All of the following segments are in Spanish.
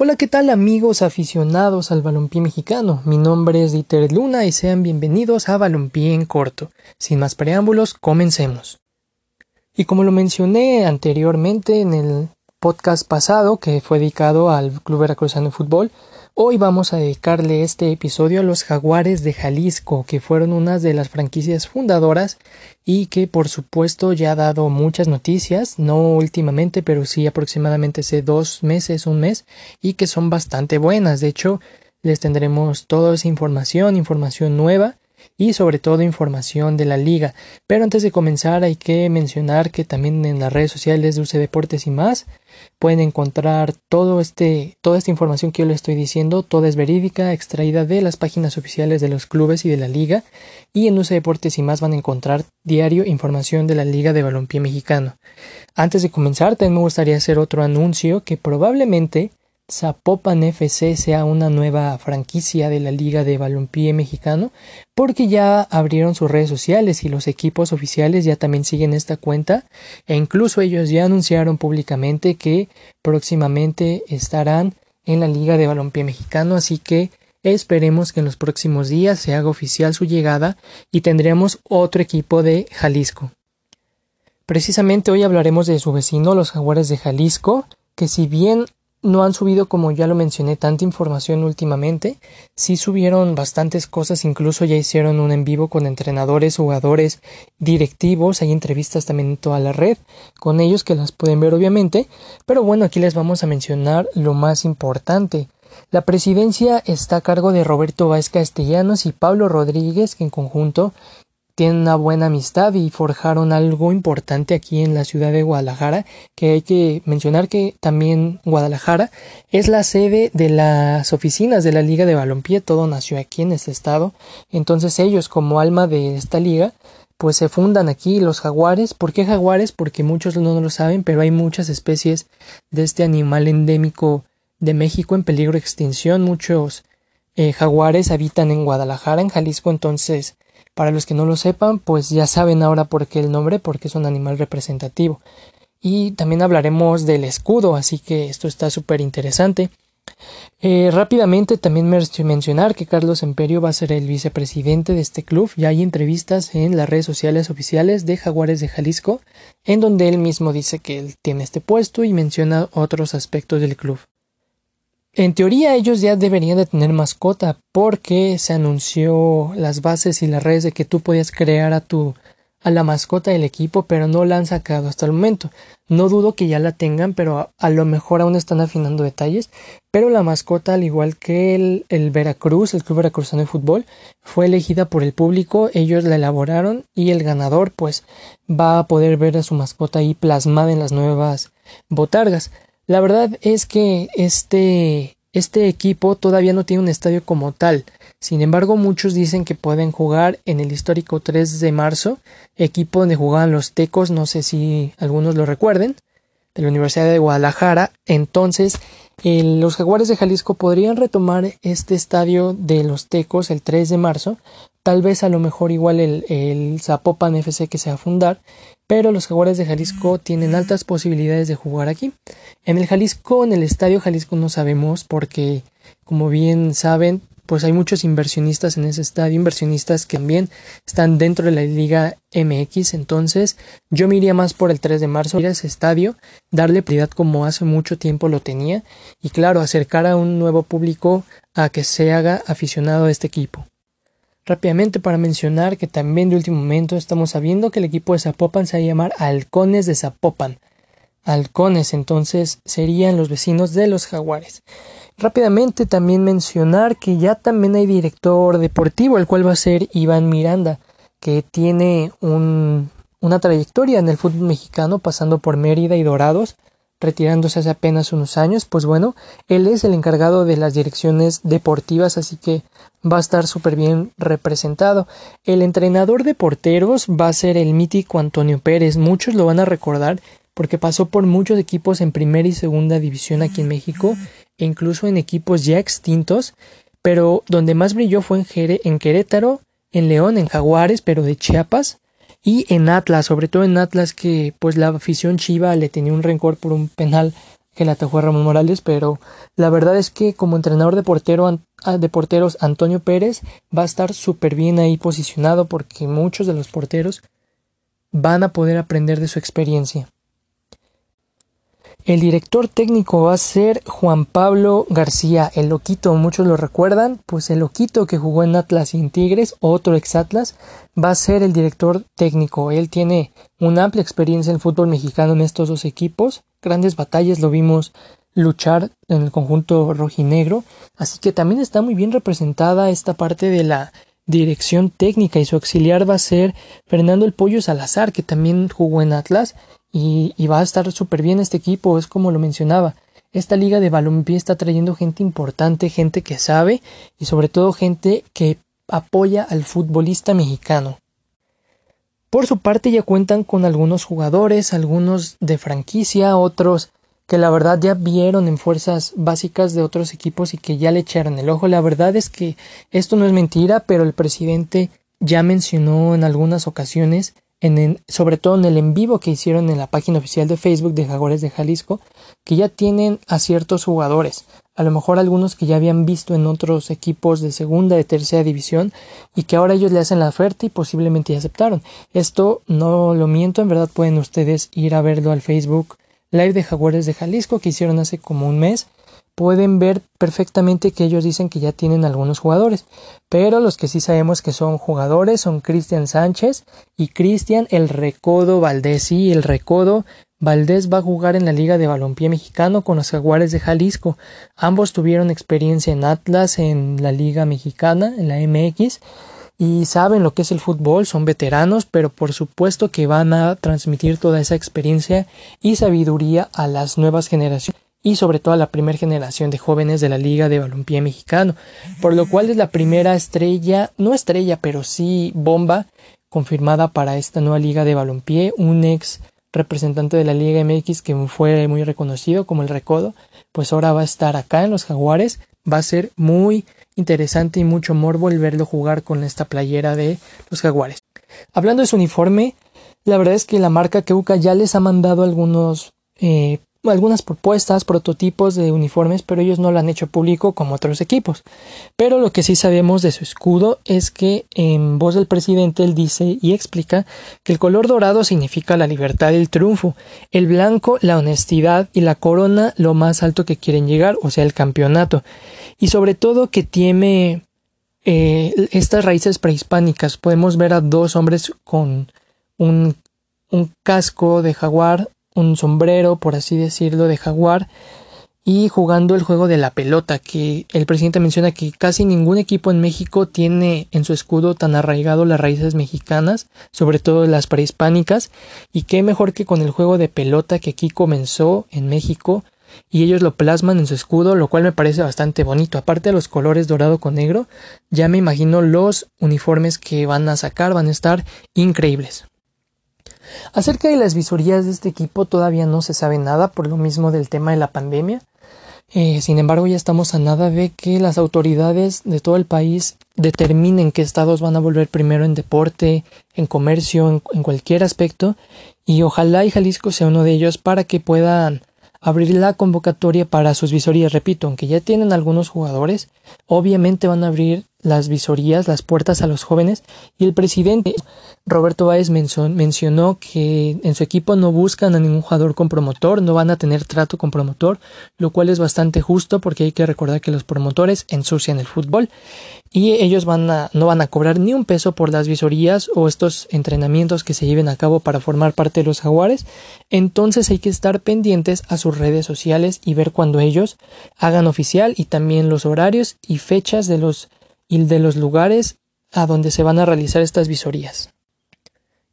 Hola, ¿qué tal amigos aficionados al balompié mexicano? Mi nombre es Dieter Luna y sean bienvenidos a Balompié en Corto. Sin más preámbulos, comencemos. Y como lo mencioné anteriormente en el podcast pasado que fue dedicado al Club Veracruzano de Fútbol, Hoy vamos a dedicarle este episodio a los Jaguares de Jalisco, que fueron una de las franquicias fundadoras y que por supuesto ya ha dado muchas noticias, no últimamente, pero sí aproximadamente hace dos meses, un mes, y que son bastante buenas. De hecho, les tendremos toda esa información, información nueva y sobre todo información de la liga. Pero antes de comenzar hay que mencionar que también en las redes sociales de UC Deportes y más pueden encontrar todo este, toda esta información que yo les estoy diciendo, toda es verídica, extraída de las páginas oficiales de los clubes y de la liga. Y en UC Deportes y más van a encontrar diario información de la Liga de Balompié Mexicano. Antes de comenzar, también me gustaría hacer otro anuncio que probablemente Zapopan FC sea una nueva franquicia de la Liga de Balompié Mexicano, porque ya abrieron sus redes sociales y los equipos oficiales ya también siguen esta cuenta, e incluso ellos ya anunciaron públicamente que próximamente estarán en la Liga de Balompié Mexicano, así que esperemos que en los próximos días se haga oficial su llegada y tendremos otro equipo de Jalisco. Precisamente hoy hablaremos de su vecino, los Jaguares de Jalisco, que si bien no han subido, como ya lo mencioné, tanta información últimamente. Sí subieron bastantes cosas, incluso ya hicieron un en vivo con entrenadores, jugadores, directivos. Hay entrevistas también en toda la red con ellos que las pueden ver obviamente. Pero bueno, aquí les vamos a mencionar lo más importante. La presidencia está a cargo de Roberto Vázquez Castellanos y Pablo Rodríguez, que en conjunto tienen una buena amistad y forjaron algo importante aquí en la ciudad de Guadalajara, que hay que mencionar que también Guadalajara es la sede de las oficinas de la Liga de Balompié, todo nació aquí en este estado, entonces ellos como alma de esta liga pues se fundan aquí los jaguares. ¿Por qué jaguares? Porque muchos no lo saben, pero hay muchas especies de este animal endémico de México en peligro de extinción. Muchos eh, jaguares habitan en Guadalajara, en Jalisco, entonces para los que no lo sepan, pues ya saben ahora por qué el nombre, porque es un animal representativo. Y también hablaremos del escudo, así que esto está súper interesante. Eh, rápidamente también me mencionar que Carlos Emperio va a ser el vicepresidente de este club. Ya hay entrevistas en las redes sociales oficiales de Jaguares de Jalisco, en donde él mismo dice que él tiene este puesto y menciona otros aspectos del club. En teoría ellos ya deberían de tener mascota porque se anunció las bases y las redes de que tú podías crear a tu a la mascota del equipo, pero no la han sacado hasta el momento. No dudo que ya la tengan, pero a, lo mejor aún están afinando detalles. Pero la mascota, al igual que el, el Veracruz, el Club Veracruzano de Fútbol, fue elegida por el público, ellos la elaboraron y el ganador pues va a poder ver a su mascota ahí plasmada en las nuevas botargas. La verdad es que este, este equipo todavía no tiene un estadio como tal. Sin embargo, muchos dicen que pueden jugar en el histórico 3 de marzo, equipo donde jugaban los Tecos, no sé si algunos lo recuerden, de la Universidad de Guadalajara. Entonces, los Jaguares de Jalisco podrían retomar este estadio de los Tecos el 3 de marzo, tal vez a lo mejor igual el, el Zapopan FC que se va a fundar, pero los Jaguares de Jalisco tienen altas posibilidades de jugar aquí. En el Jalisco, en el Estadio Jalisco no sabemos porque, como bien saben, pues hay muchos inversionistas en ese estadio, inversionistas que también están dentro de la Liga MX, entonces yo me iría más por el 3 de marzo, ir a ese estadio, darle prioridad como hace mucho tiempo lo tenía y claro, acercar a un nuevo público a que se haga aficionado a este equipo. Rápidamente para mencionar que también de último momento estamos sabiendo que el equipo de Zapopan se va a llamar Halcones de Zapopan. Halcones entonces serían los vecinos de los jaguares. Rápidamente también mencionar que ya también hay director deportivo, el cual va a ser Iván Miranda, que tiene un, una trayectoria en el fútbol mexicano pasando por Mérida y Dorados, retirándose hace apenas unos años, pues bueno, él es el encargado de las direcciones deportivas, así que va a estar súper bien representado. El entrenador de porteros va a ser el mítico Antonio Pérez, muchos lo van a recordar porque pasó por muchos equipos en primera y segunda división aquí en México, e incluso en equipos ya extintos, pero donde más brilló fue en, en Querétaro, en León, en Jaguares, pero de Chiapas, y en Atlas, sobre todo en Atlas que pues la afición chiva le tenía un rencor por un penal que la atajó a Ramón Morales, pero la verdad es que como entrenador de, portero, ah, de porteros Antonio Pérez va a estar súper bien ahí posicionado porque muchos de los porteros van a poder aprender de su experiencia. El director técnico va a ser Juan Pablo García, el loquito, muchos lo recuerdan, pues el loquito que jugó en Atlas y en Tigres, otro ex Atlas, va a ser el director técnico. Él tiene una amplia experiencia en el fútbol mexicano en estos dos equipos, grandes batallas lo vimos luchar en el conjunto rojinegro, así que también está muy bien representada esta parte de la dirección técnica y su auxiliar va a ser Fernando El Pollo Salazar, que también jugó en Atlas y, va a estar súper bien este equipo, es como lo mencionaba. Esta liga de balompié está trayendo gente importante, gente que sabe y sobre todo gente que apoya al futbolista mexicano. Por su parte ya cuentan con algunos jugadores, algunos de franquicia, otros que la verdad ya vieron en fuerzas básicas de otros equipos y que ya le echaron el ojo. La verdad es que esto no es mentira, pero el presidente ya mencionó en algunas ocasiones en sobre todo en el en vivo que hicieron en la página oficial de Facebook de Jaguares de Jalisco, que ya tienen a ciertos jugadores, a lo mejor algunos que ya habían visto en otros equipos de segunda, de tercera división, y que ahora ellos le hacen la oferta y posiblemente ya aceptaron. Esto no lo miento, en verdad pueden ustedes ir a verlo al Facebook Live de Jaguares de Jalisco que hicieron hace como un mes pueden ver perfectamente que ellos dicen que ya tienen algunos jugadores, pero los que sí sabemos que son jugadores son Cristian Sánchez y Cristian el Recodo Valdés. Sí, el Recodo Valdés va a jugar en la Liga de Balompié Mexicano con los Jaguares de Jalisco. Ambos tuvieron experiencia en Atlas, en la Liga Mexicana, en la MX, y saben lo que es el fútbol, son veteranos, pero por supuesto que van a transmitir toda esa experiencia y sabiduría a las nuevas generaciones y sobre todo a la primera generación de jóvenes de la Liga de Balompié Mexicano, por lo cual es la primera estrella, no estrella, pero sí bomba confirmada para esta nueva Liga de Balompié, un ex representante de la Liga MX que fue muy reconocido como el Recodo, pues ahora va a estar acá en los Jaguares, va a ser muy interesante y mucho morbo el verlo jugar con esta playera de los Jaguares. Hablando de su uniforme, la verdad es que la marca Keuka ya les ha mandado algunos eh, algunas propuestas, prototipos de uniformes, pero ellos no lo han hecho público como otros equipos. Pero lo que sí sabemos de su escudo es que en voz del presidente él dice y explica que el color dorado significa la libertad y el triunfo, el blanco la honestidad y la corona lo más alto que quieren llegar, o sea, el campeonato. Y sobre todo que tiene eh, estas raíces prehispánicas. Podemos ver a dos hombres con un, un casco de jaguar un sombrero, por así decirlo, de jaguar y jugando el juego de la pelota, que el presidente menciona que casi ningún equipo en México tiene en su escudo tan arraigado las raíces mexicanas, sobre todo las prehispánicas, y qué mejor que con el juego de pelota que aquí comenzó en México, y ellos lo plasman en su escudo, lo cual me parece bastante bonito. Aparte de los colores dorado con negro, ya me imagino los uniformes que van a sacar, van a estar increíbles. Acerca de las visorías de este equipo todavía no se sabe nada por lo mismo del tema de la pandemia. Eh, sin embargo, ya estamos a nada de que las autoridades de todo el país determinen qué estados van a volver primero en deporte, en comercio, en, en cualquier aspecto, y ojalá y Jalisco sea uno de ellos para que puedan abrir la convocatoria para sus visorías. Repito, aunque ya tienen algunos jugadores, obviamente van a abrir las visorías, las puertas a los jóvenes y el presidente Roberto Báez mencionó que en su equipo no buscan a ningún jugador con promotor, no van a tener trato con promotor, lo cual es bastante justo porque hay que recordar que los promotores ensucian el fútbol y ellos van a, no van a cobrar ni un peso por las visorías o estos entrenamientos que se lleven a cabo para formar parte de los jaguares, entonces hay que estar pendientes a sus redes sociales y ver cuando ellos hagan oficial y también los horarios y fechas de los y de los lugares a donde se van a realizar estas visorías.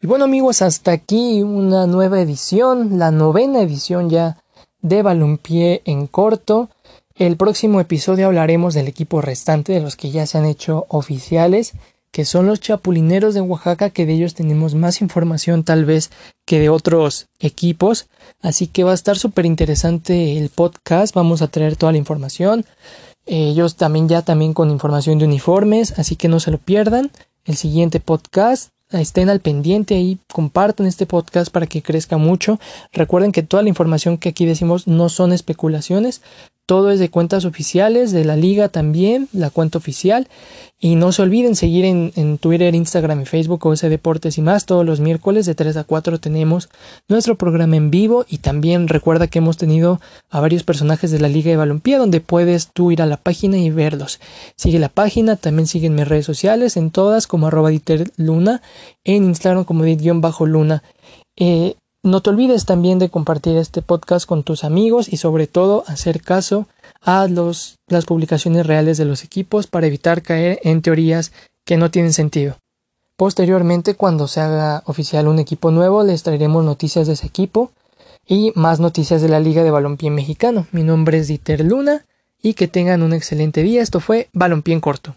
Y bueno amigos, hasta aquí una nueva edición, la novena edición ya de Balumpié en corto. El próximo episodio hablaremos del equipo restante de los que ya se han hecho oficiales, que son los chapulineros de Oaxaca, que de ellos tenemos más información tal vez que de otros equipos. Así que va a estar súper interesante el podcast, vamos a traer toda la información. Ellos también ya también con información de uniformes, así que no se lo pierdan. El siguiente podcast estén al pendiente ahí, compartan este podcast para que crezca mucho. Recuerden que toda la información que aquí decimos no son especulaciones, todo es de cuentas oficiales, de la liga también, la cuenta oficial. Y no se olviden seguir en, Twitter, Instagram y Facebook OS Deportes y más. Todos los miércoles de 3 a 4 tenemos nuestro programa en vivo. Y también recuerda que hemos tenido a varios personajes de la Liga de Balompié donde puedes tú ir a la página y verlos. Sigue la página, también siguen mis redes sociales en todas como arroba Luna, en Instagram como dit-luna. Eh, no te olvides también de compartir este podcast con tus amigos y sobre todo hacer caso a las publicaciones reales de los equipos para evitar caer en teorías que no tienen sentido. Posteriormente, cuando se haga oficial un equipo nuevo, les traeremos noticias de ese equipo y más noticias de la Liga de Balompié Mexicano. Mi nombre es Dieter Luna y que tengan un excelente día. Esto fue Balompié en corto.